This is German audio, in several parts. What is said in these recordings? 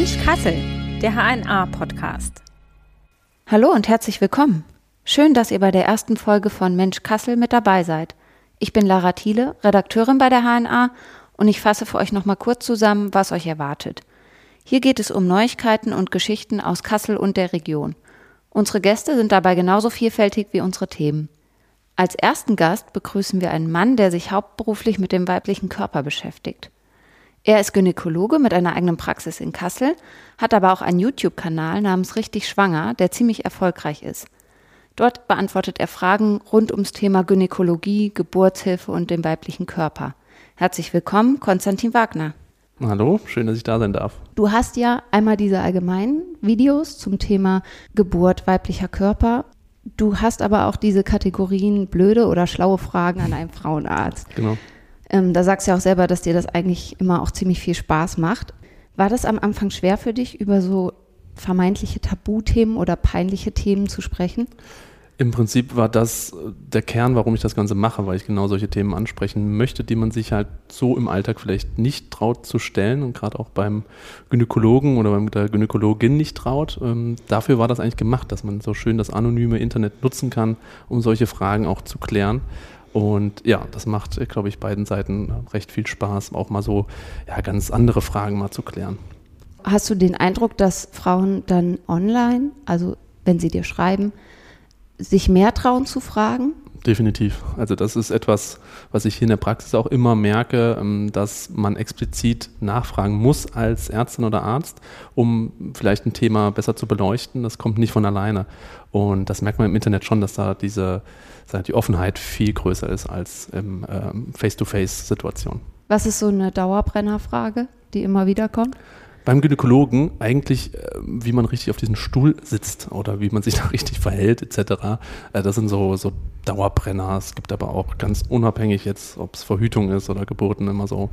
Mensch Kassel, der HNA-Podcast. Hallo und herzlich willkommen. Schön, dass ihr bei der ersten Folge von Mensch Kassel mit dabei seid. Ich bin Lara Thiele, Redakteurin bei der HNA und ich fasse für euch nochmal kurz zusammen, was euch erwartet. Hier geht es um Neuigkeiten und Geschichten aus Kassel und der Region. Unsere Gäste sind dabei genauso vielfältig wie unsere Themen. Als ersten Gast begrüßen wir einen Mann, der sich hauptberuflich mit dem weiblichen Körper beschäftigt. Er ist Gynäkologe mit einer eigenen Praxis in Kassel, hat aber auch einen YouTube-Kanal namens Richtig Schwanger, der ziemlich erfolgreich ist. Dort beantwortet er Fragen rund ums Thema Gynäkologie, Geburtshilfe und den weiblichen Körper. Herzlich willkommen, Konstantin Wagner. Hallo, schön, dass ich da sein darf. Du hast ja einmal diese allgemeinen Videos zum Thema Geburt weiblicher Körper. Du hast aber auch diese Kategorien blöde oder schlaue Fragen an einen Frauenarzt. Genau. Ähm, da sagst du ja auch selber, dass dir das eigentlich immer auch ziemlich viel Spaß macht. War das am Anfang schwer für dich, über so vermeintliche Tabuthemen oder peinliche Themen zu sprechen? Im Prinzip war das äh, der Kern, warum ich das Ganze mache, weil ich genau solche Themen ansprechen möchte, die man sich halt so im Alltag vielleicht nicht traut zu stellen und gerade auch beim Gynäkologen oder bei der Gynäkologin nicht traut. Ähm, dafür war das eigentlich gemacht, dass man so schön das anonyme Internet nutzen kann, um solche Fragen auch zu klären. Und ja, das macht, glaube ich, beiden Seiten recht viel Spaß, auch mal so ja, ganz andere Fragen mal zu klären. Hast du den Eindruck, dass Frauen dann online, also wenn sie dir schreiben, sich mehr trauen zu fragen? Definitiv. Also das ist etwas, was ich hier in der Praxis auch immer merke, ähm, dass man explizit nachfragen muss als Ärztin oder Arzt, um vielleicht ein Thema besser zu beleuchten. Das kommt nicht von alleine. Und das merkt man im Internet schon, dass da diese die Offenheit viel größer ist als im ähm, Face-to-Face-Situation. Was ist so eine Dauerbrennerfrage, die immer wieder kommt? Beim Gynäkologen eigentlich, äh, wie man richtig auf diesem Stuhl sitzt oder wie man sich da richtig verhält, etc. Äh, das sind so, so Dauerbrenner. Es gibt aber auch ganz unabhängig jetzt, ob es Verhütung ist oder Geburten, immer so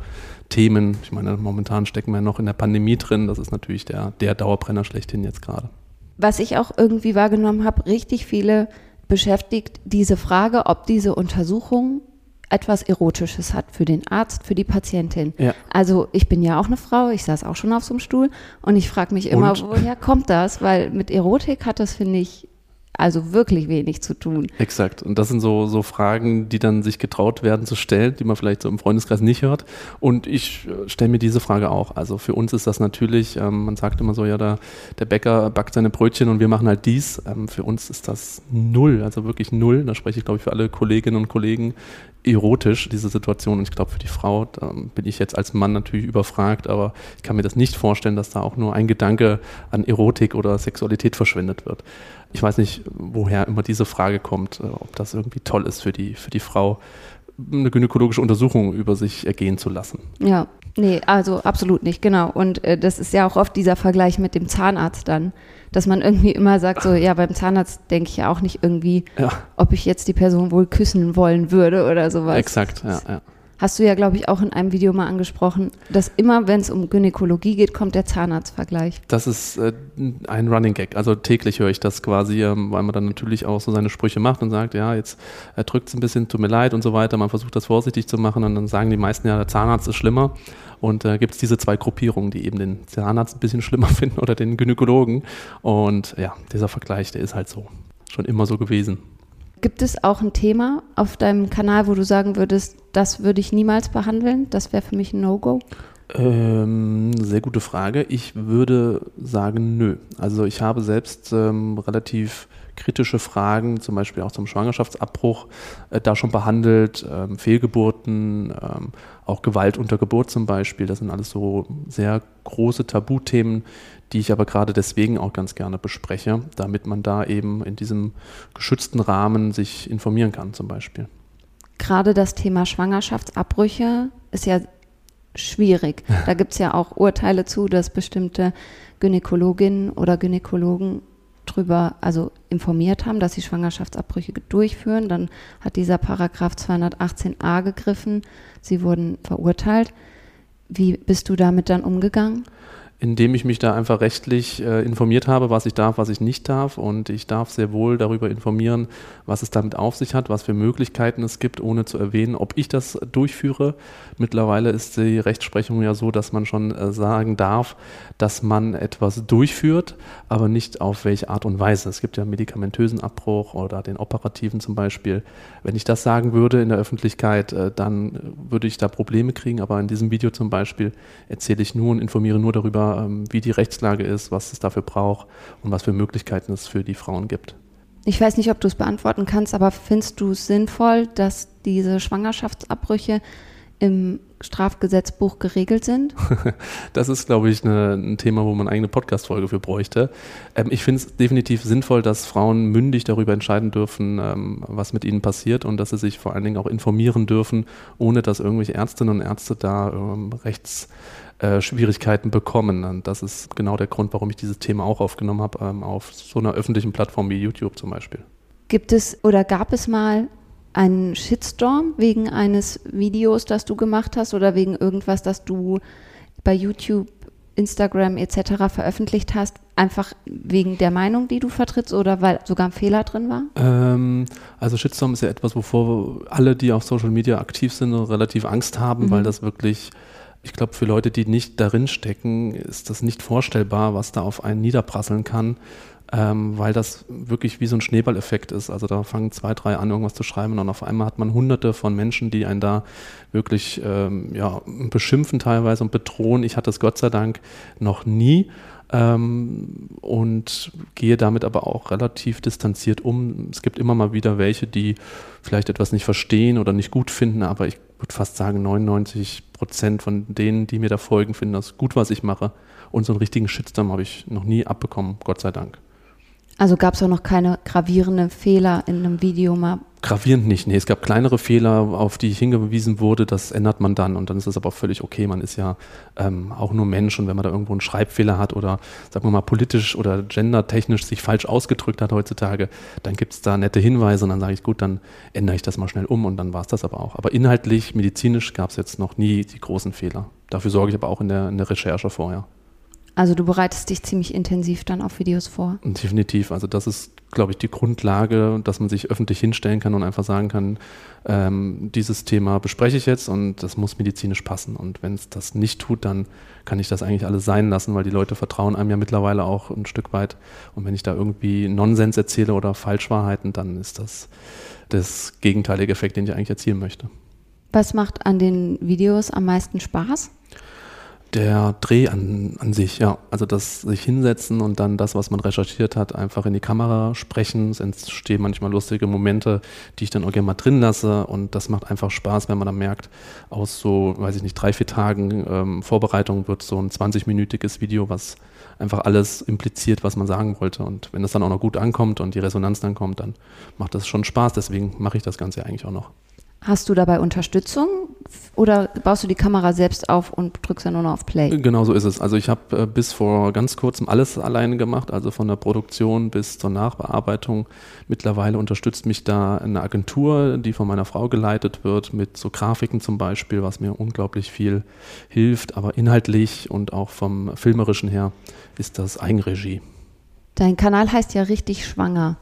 Themen. Ich meine, momentan stecken wir noch in der Pandemie drin. Das ist natürlich der, der Dauerbrenner schlechthin jetzt gerade. Was ich auch irgendwie wahrgenommen habe, richtig viele beschäftigt diese Frage, ob diese Untersuchung etwas Erotisches hat für den Arzt, für die Patientin. Ja. Also ich bin ja auch eine Frau, ich saß auch schon auf so einem Stuhl und ich frage mich immer, und? woher kommt das? Weil mit Erotik hat das, finde ich, also wirklich wenig zu tun. Exakt. Und das sind so, so Fragen, die dann sich getraut werden zu stellen, die man vielleicht so im Freundeskreis nicht hört. Und ich äh, stelle mir diese Frage auch. Also für uns ist das natürlich, ähm, man sagt immer so, ja, der, der Bäcker backt seine Brötchen und wir machen halt dies. Ähm, für uns ist das null, also wirklich null. Da spreche ich, glaube ich, für alle Kolleginnen und Kollegen erotisch, diese Situation. Und ich glaube, für die Frau bin ich jetzt als Mann natürlich überfragt, aber ich kann mir das nicht vorstellen, dass da auch nur ein Gedanke an Erotik oder Sexualität verschwendet wird. Ich weiß nicht, woher immer diese Frage kommt, äh, ob das irgendwie toll ist für die, für die Frau, eine gynäkologische Untersuchung über sich ergehen zu lassen. Ja, nee, also absolut nicht, genau. Und äh, das ist ja auch oft dieser Vergleich mit dem Zahnarzt dann, dass man irgendwie immer sagt, so, ja, beim Zahnarzt denke ich ja auch nicht irgendwie, ja. ob ich jetzt die Person wohl küssen wollen würde oder sowas. Exakt, ja, ja hast du ja, glaube ich, auch in einem Video mal angesprochen, dass immer, wenn es um Gynäkologie geht, kommt der Zahnarztvergleich. Das ist äh, ein Running Gag. Also täglich höre ich das quasi, ähm, weil man dann natürlich auch so seine Sprüche macht und sagt, ja, jetzt äh, drückt es ein bisschen, tut mir leid und so weiter. Man versucht das vorsichtig zu machen und dann sagen die meisten, ja, der Zahnarzt ist schlimmer. Und da äh, gibt es diese zwei Gruppierungen, die eben den Zahnarzt ein bisschen schlimmer finden oder den Gynäkologen. Und ja, dieser Vergleich, der ist halt so. Schon immer so gewesen. Gibt es auch ein Thema auf deinem Kanal, wo du sagen würdest, das würde ich niemals behandeln? Das wäre für mich ein No-Go? Ähm, sehr gute Frage. Ich würde sagen, nö. Also ich habe selbst ähm, relativ kritische Fragen, zum Beispiel auch zum Schwangerschaftsabbruch, äh, da schon behandelt, ähm, Fehlgeburten, ähm, auch Gewalt unter Geburt zum Beispiel. Das sind alles so sehr große Tabuthemen, die ich aber gerade deswegen auch ganz gerne bespreche, damit man da eben in diesem geschützten Rahmen sich informieren kann zum Beispiel. Gerade das Thema Schwangerschaftsabbrüche ist ja schwierig. Da gibt es ja auch Urteile zu, dass bestimmte Gynäkologinnen oder Gynäkologen drüber also informiert haben, dass sie Schwangerschaftsabbrüche durchführen. Dann hat dieser Paragraph 218a gegriffen. Sie wurden verurteilt. Wie bist du damit dann umgegangen? Indem ich mich da einfach rechtlich äh, informiert habe, was ich darf, was ich nicht darf. Und ich darf sehr wohl darüber informieren, was es damit auf sich hat, was für Möglichkeiten es gibt, ohne zu erwähnen, ob ich das durchführe. Mittlerweile ist die Rechtsprechung ja so, dass man schon äh, sagen darf, dass man etwas durchführt, aber nicht auf welche Art und Weise. Es gibt ja medikamentösen Abbruch oder den operativen zum Beispiel. Wenn ich das sagen würde in der Öffentlichkeit, äh, dann würde ich da Probleme kriegen. Aber in diesem Video zum Beispiel erzähle ich nur und informiere nur darüber, ähm, wie die Rechtslage ist, was es dafür braucht und was für Möglichkeiten es für die Frauen gibt. Ich weiß nicht, ob du es beantworten kannst, aber findest du es sinnvoll, dass diese Schwangerschaftsabbrüche im Strafgesetzbuch geregelt sind? das ist, glaube ich, eine, ein Thema, wo man eine eigene Podcast-Folge für bräuchte. Ähm, ich finde es definitiv sinnvoll, dass Frauen mündig darüber entscheiden dürfen, ähm, was mit ihnen passiert und dass sie sich vor allen Dingen auch informieren dürfen, ohne dass irgendwelche Ärztinnen und Ärzte da ähm, rechts äh, bekommen. Und das ist genau der Grund, warum ich dieses Thema auch aufgenommen habe, ähm, auf so einer öffentlichen Plattform wie YouTube zum Beispiel. Gibt es oder gab es mal einen Shitstorm wegen eines Videos, das du gemacht hast oder wegen irgendwas, das du bei YouTube, Instagram etc. veröffentlicht hast, einfach wegen der Meinung, die du vertrittst oder weil sogar ein Fehler drin war? Ähm, also Shitstorm ist ja etwas, wovor alle, die auf Social Media aktiv sind, relativ Angst haben, mhm. weil das wirklich ich glaube, für Leute, die nicht darin stecken, ist das nicht vorstellbar, was da auf einen niederprasseln kann, ähm, weil das wirklich wie so ein Schneeballeffekt ist. Also da fangen zwei, drei an, irgendwas zu schreiben und auf einmal hat man hunderte von Menschen, die einen da wirklich ähm, ja, beschimpfen teilweise und bedrohen. Ich hatte es Gott sei Dank noch nie. Ähm, und gehe damit aber auch relativ distanziert um. Es gibt immer mal wieder welche, die vielleicht etwas nicht verstehen oder nicht gut finden, aber ich würde fast sagen, 99 Prozent von denen, die mir da folgen, finden das gut, was ich mache. Und so einen richtigen Shitstorm habe ich noch nie abbekommen, Gott sei Dank. Also gab es auch noch keine gravierenden Fehler in einem Video mal? Gravierend nicht. Nee, es gab kleinere Fehler, auf die ich hingewiesen wurde. Das ändert man dann und dann ist es aber völlig okay. Man ist ja ähm, auch nur Mensch und wenn man da irgendwo einen Schreibfehler hat oder, sagen wir mal, politisch oder gendertechnisch sich falsch ausgedrückt hat heutzutage, dann gibt es da nette Hinweise und dann sage ich, gut, dann ändere ich das mal schnell um und dann war es das aber auch. Aber inhaltlich, medizinisch gab es jetzt noch nie die großen Fehler. Dafür sorge ich aber auch in der, in der Recherche vorher. Also du bereitest dich ziemlich intensiv dann auf Videos vor. Definitiv. Also das ist, glaube ich, die Grundlage, dass man sich öffentlich hinstellen kann und einfach sagen kann, ähm, dieses Thema bespreche ich jetzt und das muss medizinisch passen. Und wenn es das nicht tut, dann kann ich das eigentlich alles sein lassen, weil die Leute vertrauen einem ja mittlerweile auch ein Stück weit. Und wenn ich da irgendwie Nonsens erzähle oder Falschwahrheiten, dann ist das das gegenteilige Effekt, den ich eigentlich erzielen möchte. Was macht an den Videos am meisten Spaß? Der Dreh an, an sich, ja. Also das sich hinsetzen und dann das, was man recherchiert hat, einfach in die Kamera sprechen. Es entstehen manchmal lustige Momente, die ich dann auch gerne mal drin lasse. Und das macht einfach Spaß, wenn man dann merkt, aus so, weiß ich nicht, drei, vier Tagen ähm, Vorbereitung wird so ein 20-minütiges Video, was einfach alles impliziert, was man sagen wollte. Und wenn das dann auch noch gut ankommt und die Resonanz dann kommt, dann macht das schon Spaß. Deswegen mache ich das Ganze eigentlich auch noch. Hast du dabei Unterstützung oder baust du die Kamera selbst auf und drückst dann nur noch auf Play? Genau so ist es. Also ich habe äh, bis vor ganz kurzem alles alleine gemacht, also von der Produktion bis zur Nachbearbeitung. Mittlerweile unterstützt mich da eine Agentur, die von meiner Frau geleitet wird, mit so Grafiken zum Beispiel, was mir unglaublich viel hilft. Aber inhaltlich und auch vom filmerischen her ist das Eigenregie. Dein Kanal heißt ja richtig schwanger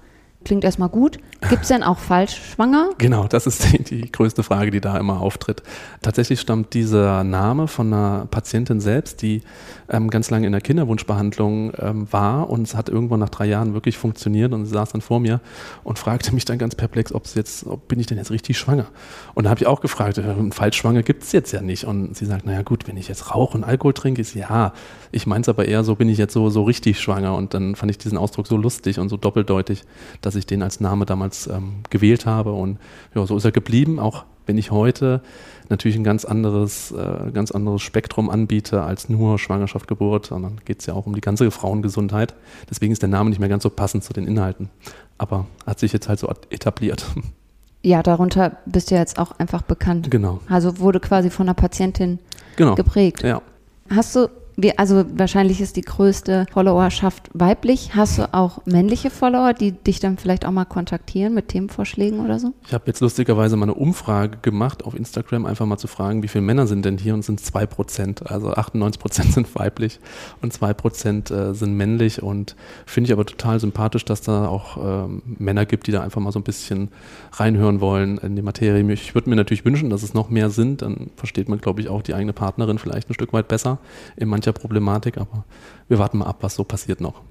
klingt erstmal gut. Gibt es denn auch falsch schwanger? Genau, das ist die, die, größte Frage, die da immer auftritt. Tatsächlich stammt dieser Name von einer Patientin selbst, die ähm, ganz lange in der Kinderwunschbehandlung ähm, war und es hat irgendwann nach drei Jahren wirklich funktioniert und sie saß dann vor mir und fragte mich dann ganz perplex, ob jetzt, ob bin ich denn jetzt richtig schwanger? Und da habe ich auch gefragt, äh, falsch schwanger gibt es jetzt ja nicht. Und sie sagt, naja gut, wenn ich jetzt rauche und Alkohol trinke, ist ja, ich meine es aber eher so, bin ich jetzt so, so richtig schwanger. Und dann fand ich diesen Ausdruck so lustig und so doppeldeutig, dass dass ich den als Name damals ähm, gewählt habe. Und ja, so ist er geblieben, auch wenn ich heute natürlich ein ganz anderes, äh, ganz anderes Spektrum anbiete als nur Schwangerschaft, Geburt, sondern geht es ja auch um die ganze Frauengesundheit. Deswegen ist der Name nicht mehr ganz so passend zu den Inhalten. Aber hat sich jetzt halt so etabliert. Ja, darunter bist du jetzt auch einfach bekannt. Genau. Also wurde quasi von einer Patientin genau. geprägt. Ja. Hast du Wie, also wahrscheinlich ist die größte Followerschaft weiblich. Hast du auch männliche Follower, die dich dann vielleicht auch mal kontaktieren mit Themenvorschlägen oder so? Ich habe jetzt lustigerweise mal eine Umfrage gemacht auf Instagram, einfach mal zu fragen, wie viele Männer sind denn hier und sind zwei Prozent. Also 98 Prozent sind weiblich und zwei Prozent äh, sind männlich und finde ich aber total sympathisch, dass da auch ähm, Männer gibt, die da einfach mal so ein bisschen reinhören wollen in die Materie. Ich würde mir natürlich wünschen, dass es noch mehr sind. Dann versteht man, glaube ich, auch die eigene Partnerin vielleicht ein Stück weit besser in mancher Problematik. Aber wir warten mal ab, was so passiert noch.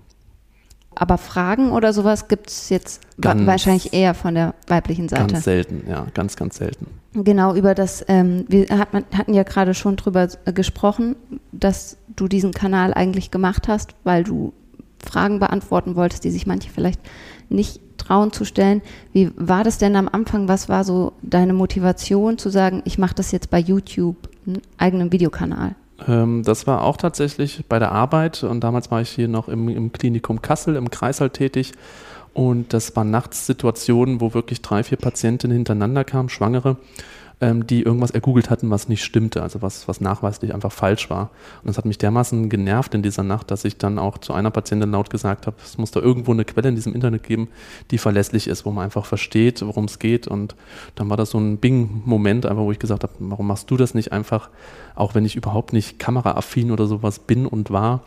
Aber Fragen oder sowas gibt es jetzt ganz, wahrscheinlich eher von der weiblichen Seite. Ganz selten, ja, ganz, ganz selten. Genau, über das, ähm, wir hat, hatten ja gerade schon drüber äh, gesprochen, dass du diesen Kanal eigentlich gemacht hast, weil du Fragen beantworten wolltest, die sich manche vielleicht nicht trauen zu stellen. Wie war das denn am Anfang? Was war so deine Motivation zu sagen, ich mache das jetzt bei YouTube, einen eigenen Videokanal? Ähm, das war auch tatsächlich bei der Arbeit und damals war ich hier noch im, im Klinikum Kassel im Kreißsaal tätig. Und das waren nachts Situationen, wo wirklich drei, vier Patientinnen hintereinander kamen, Schwangere ähm, die irgendwas ergoogelt hatten, was nicht stimmte, also was, was nachweislich einfach falsch war. Und das hat mich dermaßen genervt in dieser Nacht, dass ich dann auch zu einer Patientin laut gesagt habe, es muss da irgendwo eine Quelle in diesem Internet geben, die verlässlich ist, wo man einfach versteht, worum es geht. Und dann war das so ein Bing-Moment, einfach, wo ich gesagt habe, warum machst du das nicht einfach, auch wenn ich überhaupt nicht kameraaffin oder sowas bin und war,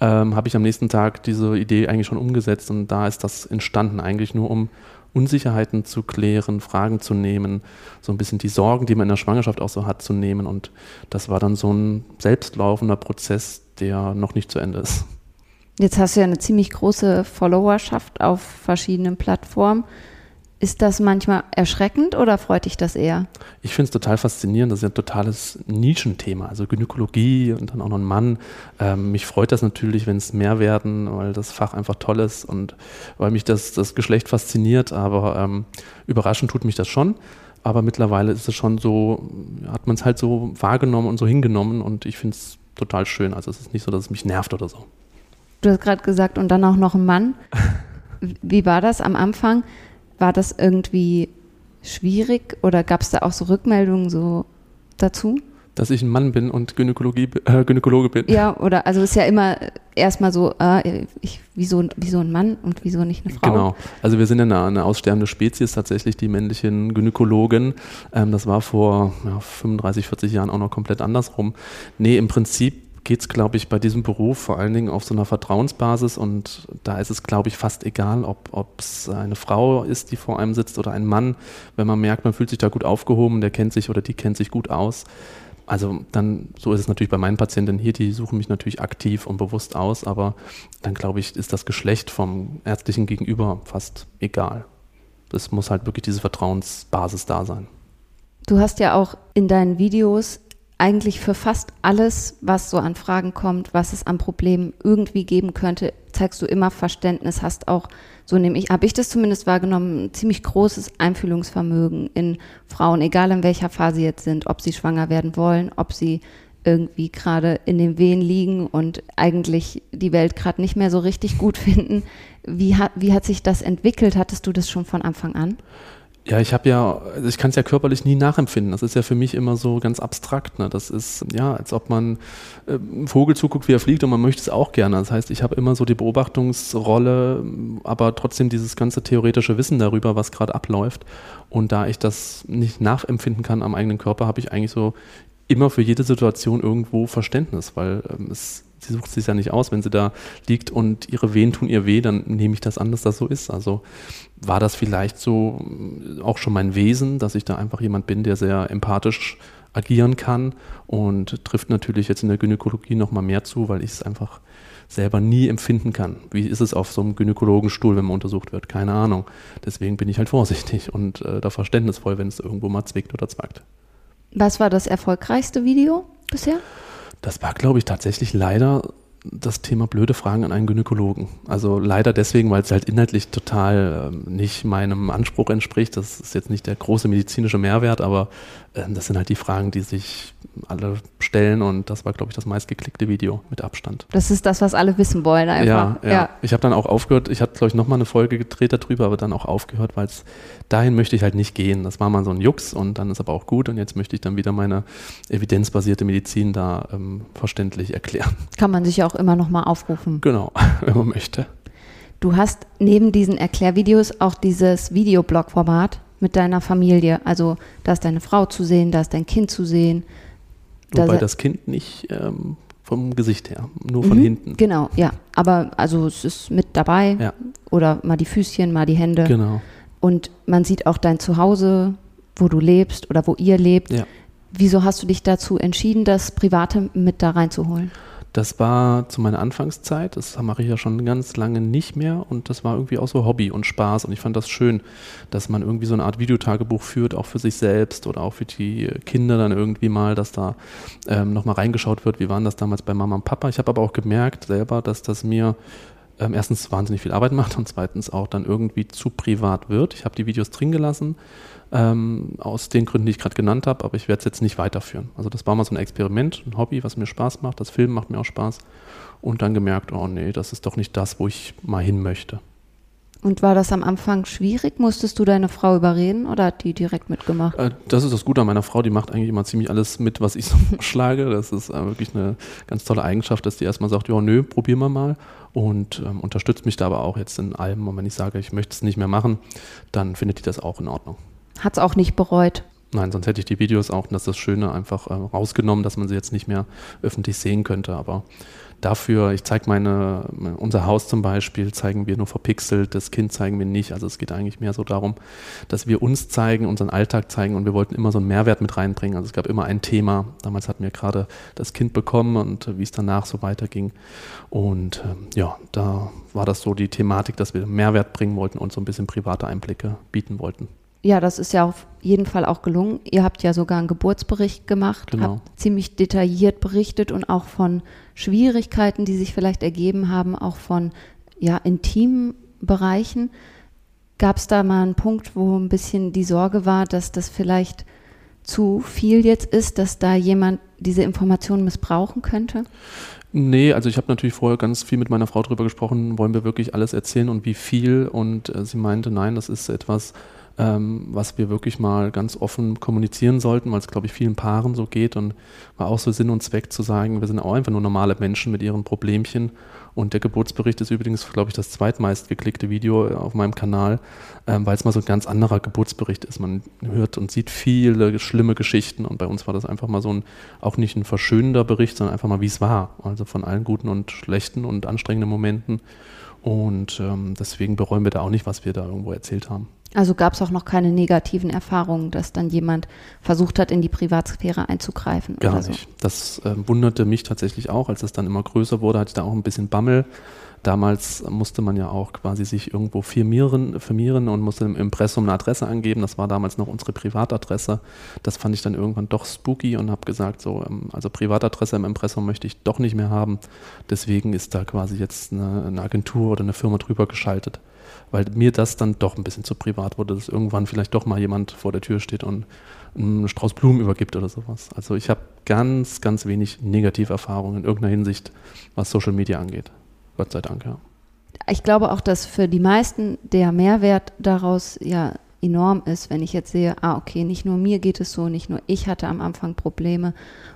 ähm, habe ich am nächsten Tag diese Idee eigentlich schon umgesetzt und da ist das entstanden, eigentlich nur um Unsicherheiten zu klären, Fragen zu nehmen, so ein bisschen die Sorgen, die man in der Schwangerschaft auch so hat, zu nehmen. Und das war dann so ein selbstlaufender Prozess, der noch nicht zu Ende ist. Jetzt hast du ja eine ziemlich große Followerschaft auf verschiedenen Plattformen. Ist das manchmal erschreckend oder freut dich das eher? Ich finde es total faszinierend. Das ist ja ein totales Nischenthema. Also Gynäkologie und dann auch noch ein Mann. Ähm, mich freut das natürlich, wenn es mehr werden, weil das Fach einfach toll ist und weil mich das, das Geschlecht fasziniert. Aber ähm, überraschend tut mich das schon. Aber mittlerweile ist es schon so, hat man es halt so wahrgenommen und so hingenommen und ich finde es total schön. Also es ist nicht so, dass es mich nervt oder so. Du hast gerade gesagt, und dann auch noch ein Mann. Wie war das am Anfang? War das irgendwie schwierig oder gab es da auch so Rückmeldungen so dazu? Dass ich ein Mann bin und Gynäkologie, äh, Gynäkologe bin. Ja, oder also ist ja immer erstmal so, äh, ich, wieso, wieso ein Mann und wieso nicht eine Frau? Genau, also wir sind ja eine, eine aussterbende Spezies, tatsächlich die männlichen Gynäkologen. Ähm, das war vor ja, 35, 40 Jahren auch noch komplett andersrum. Nee, im Prinzip geht es, glaube ich, bei diesem Beruf vor allen Dingen auf so einer Vertrauensbasis und da ist es, glaube ich, fast egal, ob es eine Frau ist, die vor einem sitzt oder ein Mann. Wenn man merkt, man fühlt sich da gut aufgehoben, der kennt sich oder die kennt sich gut aus. Also dann, so ist es natürlich bei meinen Patienten hier, die suchen mich natürlich aktiv und bewusst aus, aber dann glaube ich, ist das Geschlecht vom ärztlichen Gegenüber fast egal. Es muss halt wirklich diese Vertrauensbasis da sein. Du hast ja auch in deinen Videos eigentlich für fast alles, was so an Fragen kommt, was es an Problemen irgendwie geben könnte, zeigst du immer Verständnis, hast auch, so nehme ich, habe ich das zumindest wahrgenommen, ein ziemlich großes Einfühlungsvermögen in Frauen, egal in welcher Phase jetzt sind, ob sie schwanger werden wollen, ob sie irgendwie gerade in den Wehen liegen und eigentlich die Welt gerade nicht mehr so richtig gut finden. Wie hat, wie hat sich das entwickelt? Hattest du das schon von Anfang an? Ja, ich habe ja, also ich kann es ja körperlich nie nachempfinden. Das ist ja für mich immer so ganz abstrakt. Ne? Das ist ja, als ob man äh, Vogel zuguckt, wie er fliegt und man möchte es auch gerne. Das heißt, ich habe immer so die Beobachtungsrolle, aber trotzdem dieses ganze theoretische Wissen darüber, was gerade abläuft. Und da ich das nicht nachempfinden kann am eigenen Körper, habe ich eigentlich so immer für jede Situation irgendwo Verständnis, weil ähm, es sie sucht sich ja nicht aus, wenn sie da liegt und ihre Wehen tun ihr weh, dann nehme ich das an, dass das so ist. Also war das vielleicht so äh, auch schon mein Wesen, dass ich da einfach jemand bin, der sehr empathisch agieren kann und trifft natürlich jetzt in der Gynäkologie nochmal mehr zu, weil ich es einfach selber nie empfinden kann. Wie ist es auf so einem Gynäkologenstuhl, wenn man untersucht wird? Keine Ahnung. Deswegen bin ich halt vorsichtig und äh, da verständnisvoll, wenn es irgendwo mal zwickt oder zwackt. Was war das erfolgreichste Video bisher? Das war, glaube ich, tatsächlich leider das Thema blöde Fragen an einen Gynäkologen. Also leider deswegen, weil es halt inhaltlich total äh, nicht meinem Anspruch entspricht. Das ist jetzt nicht der große medizinische Mehrwert, aber äh, das sind halt die Fragen, die sich alle stellen und das war, glaube ich, das meistgeklickte Video mit Abstand. Das ist das, was alle wissen wollen einfach. Ja, ja. ja. Ich habe dann auch aufgehört, ich hatte, glaube ich, nochmal eine Folge gedreht darüber, aber dann auch aufgehört, weil es dahin möchte ich halt nicht gehen. Das war mal so ein Jux und dann ist aber auch gut und jetzt möchte ich dann wieder meine evidenzbasierte Medizin da ähm, verständlich erklären. Kann man sich auch immer nochmal aufrufen. Genau, wenn man möchte. Du hast neben diesen Erklärvideos auch dieses Videoblog-Format mit deiner Familie. Also da ist deine Frau zu sehen, da ist dein Kind zu sehen. Wobei das Kind nicht ähm, vom Gesicht her, nur von mhm, hinten. Genau, ja. Aber also es ist mit dabei. Ja. Oder mal die Füßchen, mal die Hände. Genau. Und man sieht auch dein Zuhause, wo du lebst oder wo ihr lebt. Ja. Wieso hast du dich dazu entschieden, das Private mit da reinzuholen? Das war zu meiner Anfangszeit, das mache ich ja schon ganz lange nicht mehr und das war irgendwie auch so Hobby und Spaß und ich fand das schön, dass man irgendwie so eine Art Videotagebuch führt, auch für sich selbst oder auch für die Kinder dann irgendwie mal, dass da ähm, nochmal reingeschaut wird, wie waren das damals bei Mama und Papa. Ich habe aber auch gemerkt selber, dass das mir ähm, erstens wahnsinnig viel Arbeit macht und zweitens auch dann irgendwie zu privat wird. Ich habe die Videos drin gelassen ähm, aus den Gründen, die ich gerade genannt habe, aber ich werde es jetzt nicht weiterführen. Also das war mal so ein Experiment, ein Hobby, was mir Spaß macht. Das Film macht mir auch Spaß. Und dann gemerkt, oh nee, das ist doch nicht das, wo ich mal hin möchte. Und war das am Anfang schwierig? Musstest du deine Frau überreden oder hat die direkt mitgemacht? Äh, das ist das Gute an meiner Frau, die macht eigentlich immer ziemlich alles mit, was ich so schlage. Das ist äh, wirklich eine ganz tolle Eigenschaft, dass die erstmal sagt, ja, nö, probieren wir mal und ähm, unterstützt mich da aber auch jetzt in allem. Und wenn ich sage, ich möchte es nicht mehr machen, dann findet die das auch in Ordnung. Hat es auch nicht bereut. Nein, sonst hätte ich die Videos auch, und das ist das Schöne, einfach äh, rausgenommen, dass man sie jetzt nicht mehr öffentlich sehen könnte. Aber dafür, ich zeige meine, unser Haus zum Beispiel, zeigen wir nur verpixelt, das Kind zeigen wir nicht. Also es geht eigentlich mehr so darum, dass wir uns zeigen, unseren Alltag zeigen und wir wollten immer so einen Mehrwert mit reinbringen. Also es gab immer ein Thema. Damals hatten wir gerade das Kind bekommen und äh, wie es danach so weiterging. Und ähm, ja, da war das so die Thematik, dass wir Mehrwert bringen wollten und so ein bisschen private Einblicke bieten wollten. Ja, das ist ja auf jeden Fall auch gelungen. Ihr habt ja sogar einen Geburtsbericht gemacht, genau. habt ziemlich detailliert berichtet und auch von Schwierigkeiten, die sich vielleicht ergeben haben, auch von ja, intimen Bereichen. Gab es da mal einen Punkt, wo ein bisschen die Sorge war, dass das vielleicht zu viel jetzt ist, dass da jemand diese Informationen missbrauchen könnte? Nee, also ich habe natürlich vorher ganz viel mit meiner Frau darüber gesprochen, wollen wir wirklich alles erzählen und wie viel? Und äh, sie meinte, nein, das ist etwas, ähm, was wir wirklich mal ganz offen kommunizieren sollten, weil es, glaube ich, vielen Paaren so geht und war auch so Sinn und Zweck zu sagen, wir sind auch einfach nur normale Menschen mit ihren Problemchen und der Geburtsbericht ist übrigens, glaube ich, das zweitmeist geklickte Video auf meinem Kanal, ähm, weil es mal so ein ganz anderer Geburtsbericht ist. Man hört und sieht viele schlimme Geschichten und bei uns war das einfach mal so ein, auch nicht ein verschönender Bericht, sondern einfach mal, wie es war. Also von allen guten und schlechten und anstrengenden Momenten. Und ähm, deswegen bereuen wir da auch nicht, was wir da irgendwo erzählt haben. Also gab es auch noch keine negativen Erfahrungen, dass dann jemand versucht hat, in die Privatsphäre einzugreifen? Gar so. nicht. Das äh, wunderte mich tatsächlich auch, als es dann immer größer wurde, hatte ich da auch ein bisschen Bammel. Damals musste man ja auch quasi sich irgendwo firmieren, firmieren und musste im Impressum eine Adresse angeben. Das war damals noch unsere Privatadresse. Das fand ich dann irgendwann doch spooky und habe gesagt, so, ähm, also Privatadresse im Impressum möchte ich doch nicht mehr haben. Deswegen ist da quasi jetzt eine, eine Agentur oder eine Firma drüber geschaltet weil mir das dann doch ein bisschen zu privat wurde, dass irgendwann vielleicht doch mal jemand vor der Tür steht und einen Strauß Blumen übergibt oder sowas. Also ich habe ganz, ganz wenig Negativerfahrungen in irgendeiner Hinsicht, was Social Media angeht. Gott sei Dank, ja. Ich glaube auch, dass für die meisten der Mehrwert daraus ja enorm ist, wenn ich jetzt sehe, ah, okay, nicht nur mir geht es so, nicht nur ich hatte am Anfang Probleme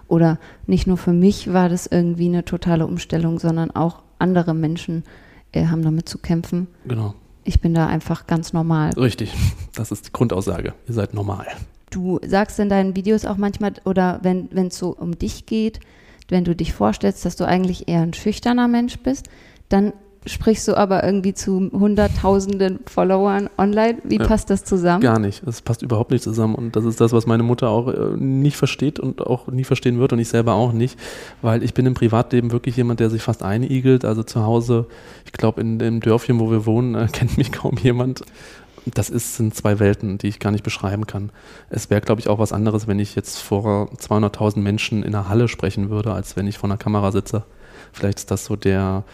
oder nicht nur für mich war das irgendwie eine totale Umstellung, sondern auch andere Menschen äh, haben damit zu kämpfen. Genau. Ich bin da einfach ganz normal. Richtig, das ist die Grundaussage. Ihr seid normal. Du sagst in deinen Videos auch manchmal, oder wenn es so um dich geht, wenn du dich vorstellst, dass du eigentlich eher ein schüchterner Mensch bist, dann sprichst du aber irgendwie zu hunderttausenden Followern online. Wie ja, passt das zusammen? Gar nicht. Das passt überhaupt nicht zusammen. Und das ist das, was meine Mutter auch äh, nicht versteht und auch nie verstehen wird und ich selber auch nicht. Weil ich bin im Privatleben wirklich jemand, der sich fast einigelt. Also zu Hause, ich glaube, in dem Dörfchen, wo wir wohnen, äh, kennt mich kaum jemand. Das ist, sind zwei Welten, die ich gar nicht beschreiben kann. Es wäre, glaube ich, auch was anderes, wenn ich jetzt vor 200.000 Menschen in einer Halle sprechen würde, als wenn ich vor einer Kamera sitze Vielleicht ist das so der,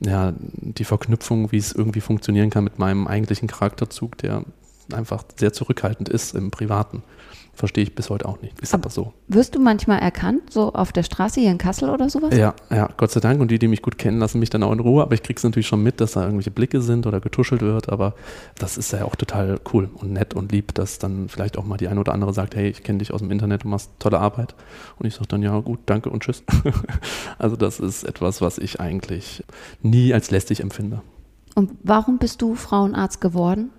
ja, die Verknüpfung, wie es irgendwie funktionieren kann mit meinem eigentlichen Charakterzug, der einfach sehr zurückhaltend ist im Privaten. Verstehe ich bis heute auch nicht. Ist aber, aber, so. Wirst du manchmal erkannt, so auf der Straße hier in Kassel oder sowas? Ja, ja, Gott sei Dank. Und die, die mich gut kennen, lassen mich dann auch in Ruhe. Aber ich kriege es natürlich schon mit, dass da irgendwelche Blicke sind oder getuschelt wird. Aber das ist ja auch total cool und nett und lieb, dass dann vielleicht auch mal die eine oder andere sagt, hey, ich kenne dich aus dem Internet, du machst tolle Arbeit. Und ich sage dann, ja gut, danke und tschüss. also das ist etwas, was ich eigentlich nie als lästig empfinde. Und warum bist du Frauenarzt geworden?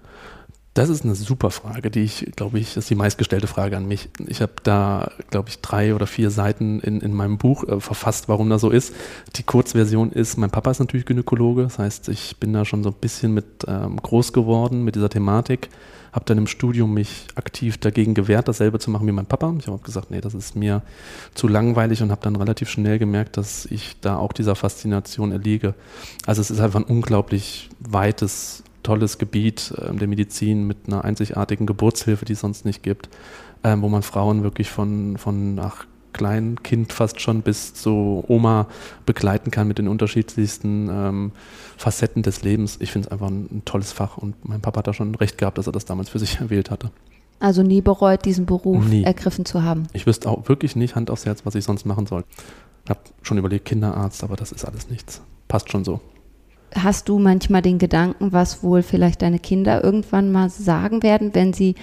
Das ist eine super Frage, die ich, glaube ich, ist die meistgestellte Frage an mich. Ich habe da, glaube ich, drei oder vier Seiten in, in meinem Buch äh, verfasst, warum das so ist. Die Kurzversion ist, mein Papa ist natürlich Gynäkologe, das heißt, ich bin da schon so ein bisschen mit ähm, groß geworden mit dieser Thematik, habe dann im Studium mich aktiv dagegen gewehrt, dasselbe zu machen wie mein Papa. Ich habe gesagt, nee, das ist mir zu langweilig und habe dann relativ schnell gemerkt, dass ich da auch dieser Faszination erliege. Also es ist einfach ein unglaublich weites tolles Gebiet äh, der Medizin mit einer einzigartigen Geburtshilfe, die es sonst nicht gibt, äh, wo man Frauen wirklich von, von ach, Kleinkind fast schon bis zu Oma begleiten kann mit den unterschiedlichsten ähm, Facetten des Lebens. Ich finde es einfach ein, ein, tolles Fach und mein Papa hat da schon recht gehabt, dass er das damals für sich erwählt hatte. Also nie bereut, diesen Beruf nie. ergriffen zu haben. Ich wüsste auch wirklich nicht Hand aufs Herz, was ich sonst machen soll. Ich habe schon überlegt, Kinderarzt, aber das ist alles nichts. Passt schon so hast du manchmal den Gedanken, was wohl vielleicht deine Kinder irgendwann mal sagen werden, wenn sie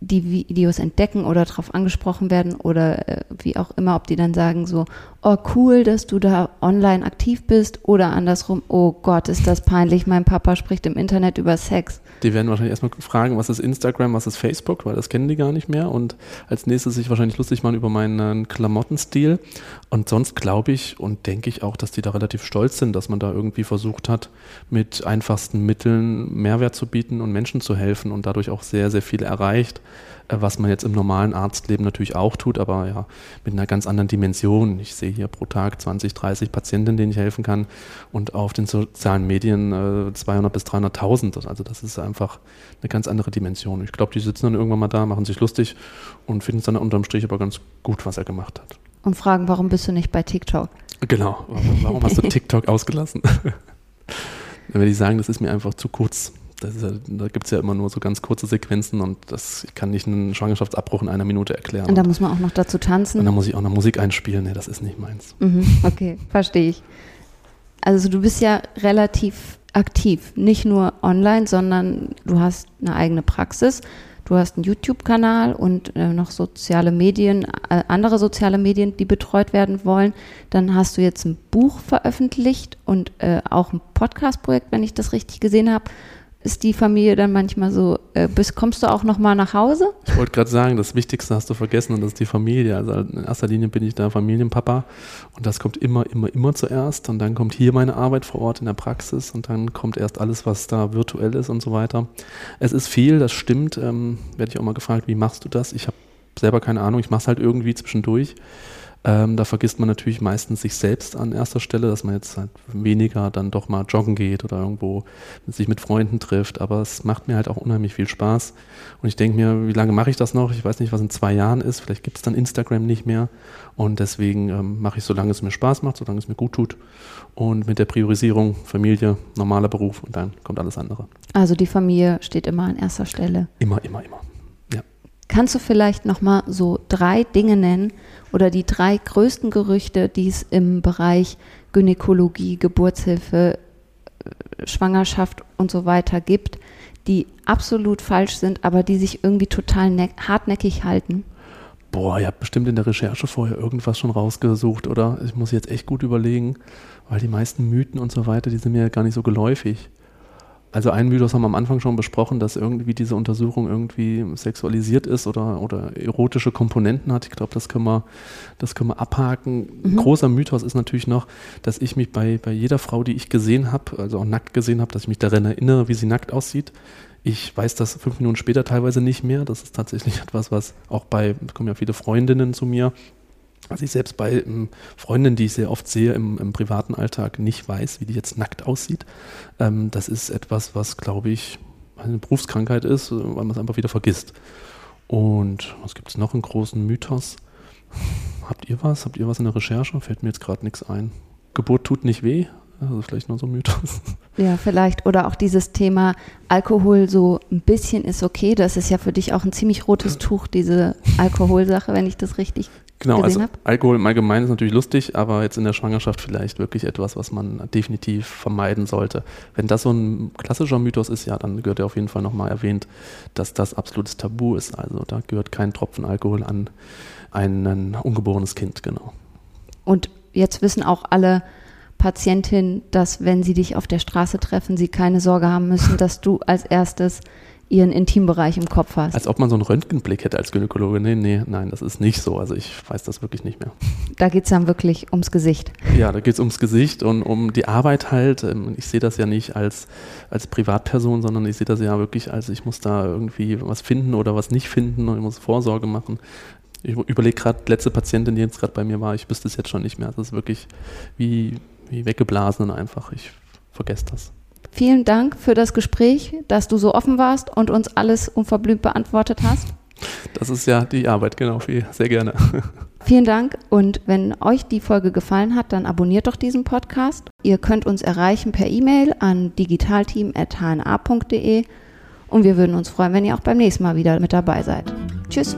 die Videos entdecken oder darauf angesprochen werden oder äh, wie auch immer, ob die dann sagen so, oh cool, dass du da online aktiv bist oder andersrum, oh Gott, ist das peinlich, mein Papa spricht im Internet über Sex. Die werden wahrscheinlich erstmal fragen, was ist Instagram, was ist Facebook, weil das kennen die gar nicht mehr und als nächstes sich wahrscheinlich lustig machen über meinen Klamottenstil und sonst glaube ich und denke ich auch, dass die da relativ stolz sind, dass man da irgendwie versucht hat, mit einfachsten Mitteln Mehrwert zu bieten und Menschen zu helfen und dadurch auch sehr, sehr viel erreicht. Äh, was man jetzt im normalen Arztleben natürlich auch tut, aber ja, mit einer ganz anderen Dimension. Ich sehe hier pro Tag 20, 30 Patienten, denen ich helfen kann und auf den sozialen Medien äh, 200 bis 300.000. Also das ist einfach eine ganz andere Dimension. Ich glaube, die sitzen dann irgendwann mal da, machen sich lustig und finden es dann unterm Strich aber ganz gut, was er gemacht hat. Und fragen, warum bist du nicht bei TikTok? Genau, warum hast du TikTok ausgelassen? Dann würde ich sagen, das ist mir einfach zu kurz ja, da gibt es ja immer nur so ganz kurze Sequenzen und das ich kann nicht einen Schwangerschaftsabbruch in einer Minute erklären. Und da muss man auch noch dazu tanzen. Und da muss ich auch noch Musik einspielen. Nee, das ist nicht meins. Mhm, okay, verstehe ich. Also du bist ja relativ aktiv, nicht nur online, sondern du hast eine eigene Praxis. Du hast einen YouTube-Kanal und äh, noch soziale Medien, äh, andere soziale Medien, die betreut werden wollen. Dann hast du jetzt ein Buch veröffentlicht und äh, auch ein Podcast-Projekt, wenn ich das richtig gesehen habe ist die Familie dann manchmal so, äh, bist, kommst du auch noch mal nach Hause? Ich wollte gerade sagen, das Wichtigste hast du vergessen und das ist die Familie. Also in erster Linie bin ich da Familienpapa und das kommt immer, immer, immer zuerst und dann kommt hier meine Arbeit vor Ort in der Praxis und dann kommt erst alles, was da virtuell ist und so weiter. Es ist viel, das stimmt. Ähm, Werde ich auch mal gefragt, wie machst du das? Ich habe selber keine Ahnung, ich mache es halt irgendwie zwischendurch. Ähm, da vergisst man natürlich meistens sich selbst an erster Stelle, dass man jetzt halt weniger dann doch mal joggen geht oder irgendwo sich mit Freunden trifft. Aber es macht mir halt auch unheimlich viel Spaß. Und ich denke mir, wie lange mache ich das noch? Ich weiß nicht, was in zwei Jahren ist. Vielleicht gibt es dann Instagram nicht mehr. Und deswegen ähm, mache ich, solange es mir Spaß macht, solange es mir gut tut. Und mit der Priorisierung Familie, normaler Beruf und dann kommt alles andere. Also die Familie steht immer an erster Stelle. Immer, immer, immer. Ja. Kannst du vielleicht noch mal so drei Dinge nennen, oder die drei größten Gerüchte, die es im Bereich Gynäkologie, Geburtshilfe, äh, Schwangerschaft und so weiter gibt, die absolut falsch sind, aber die sich irgendwie total hartnäckig halten? Boah, ihr habt bestimmt in der Recherche vorher irgendwas schon rausgesucht, oder? Ich muss jetzt echt gut überlegen, weil die meisten Mythen und so weiter, die sind mir gar nicht so geläufig. Also ein Mythos haben wir am Anfang schon besprochen, dass irgendwie diese Untersuchung irgendwie sexualisiert ist oder, oder erotische Komponenten hat. Ich glaube, das können wir, das können wir abhaken. Mhm. Großer Mythos ist natürlich noch, dass ich mich bei, bei jeder Frau, die ich gesehen habe, also auch nackt gesehen habe, dass ich mich daran erinnere, wie sie nackt aussieht. Ich weiß das fünf Minuten später teilweise nicht mehr. Das ist tatsächlich etwas, was auch bei, es kommen ja viele Freundinnen zu mir, was ich selbst bei ähm, Freundinnen, die ich sehr oft sehe im, im, privaten Alltag, nicht weiß, wie die jetzt nackt aussieht. Ähm, das ist etwas, was, glaube ich, eine Berufskrankheit ist, äh, weil man es einfach wieder vergisst. Und was gibt es noch einen großen Mythos? Habt ihr was? Habt ihr was in der Recherche? Fällt mir jetzt gerade nichts ein. Geburt tut nicht weh. Also vielleicht nur so ein Mythos. Ja, vielleicht. Oder auch dieses Thema Alkohol so ein bisschen ist okay. Das ist ja für dich auch ein ziemlich rotes Tuch, diese Alkoholsache, wenn ich das richtig Genau, also habe. Alkohol im Allgemeinen ist natürlich lustig, aber jetzt in der Schwangerschaft vielleicht wirklich etwas, was man definitiv vermeiden sollte. Wenn das so ein klassischer Mythos ist, ja, dann gehört ja auf jeden Fall nochmal erwähnt, dass das absolutes Tabu ist. Also da gehört kein Tropfen Alkohol an ein ungeborenes Kind, genau. Und jetzt wissen auch alle Patientinnen, dass wenn sie dich auf der Straße treffen, sie keine Sorge haben müssen, dass du als erstes ihren Intimbereich im Kopf hast. Als ob man so einen Röntgenblick hätte als Gynäkologe. Nee, nee, nein, das ist nicht so. Also ich weiß das wirklich nicht mehr. Da geht es dann wirklich ums Gesicht. Ja, da geht es ums Gesicht und um die Arbeit halt. Ähm, Ich sehe das ja nicht als, als Privatperson, sondern ich sehe das ja wirklich als, ich muss da irgendwie was finden oder was nicht finden und ich muss Vorsorge machen. Ich überlege gerade, letzte Patientin, die jetzt gerade bei mir war, ich wüsste es jetzt schon nicht mehr. Das ist wirklich wie, wie weggeblasen und einfach. Ich vergesse das. Vielen Dank für das Gespräch, dass du so offen warst und uns alles unverblümt beantwortet hast. Das ist ja die Arbeit, genau, viel, sehr gerne. Vielen Dank und wenn euch die Folge gefallen hat, dann abonniert doch diesen Podcast. Ihr könnt uns erreichen per E-Mail an digitalteam.hna.de und wir würden uns freuen, wenn ihr auch beim nächsten Mal wieder mit dabei seid. Tschüss.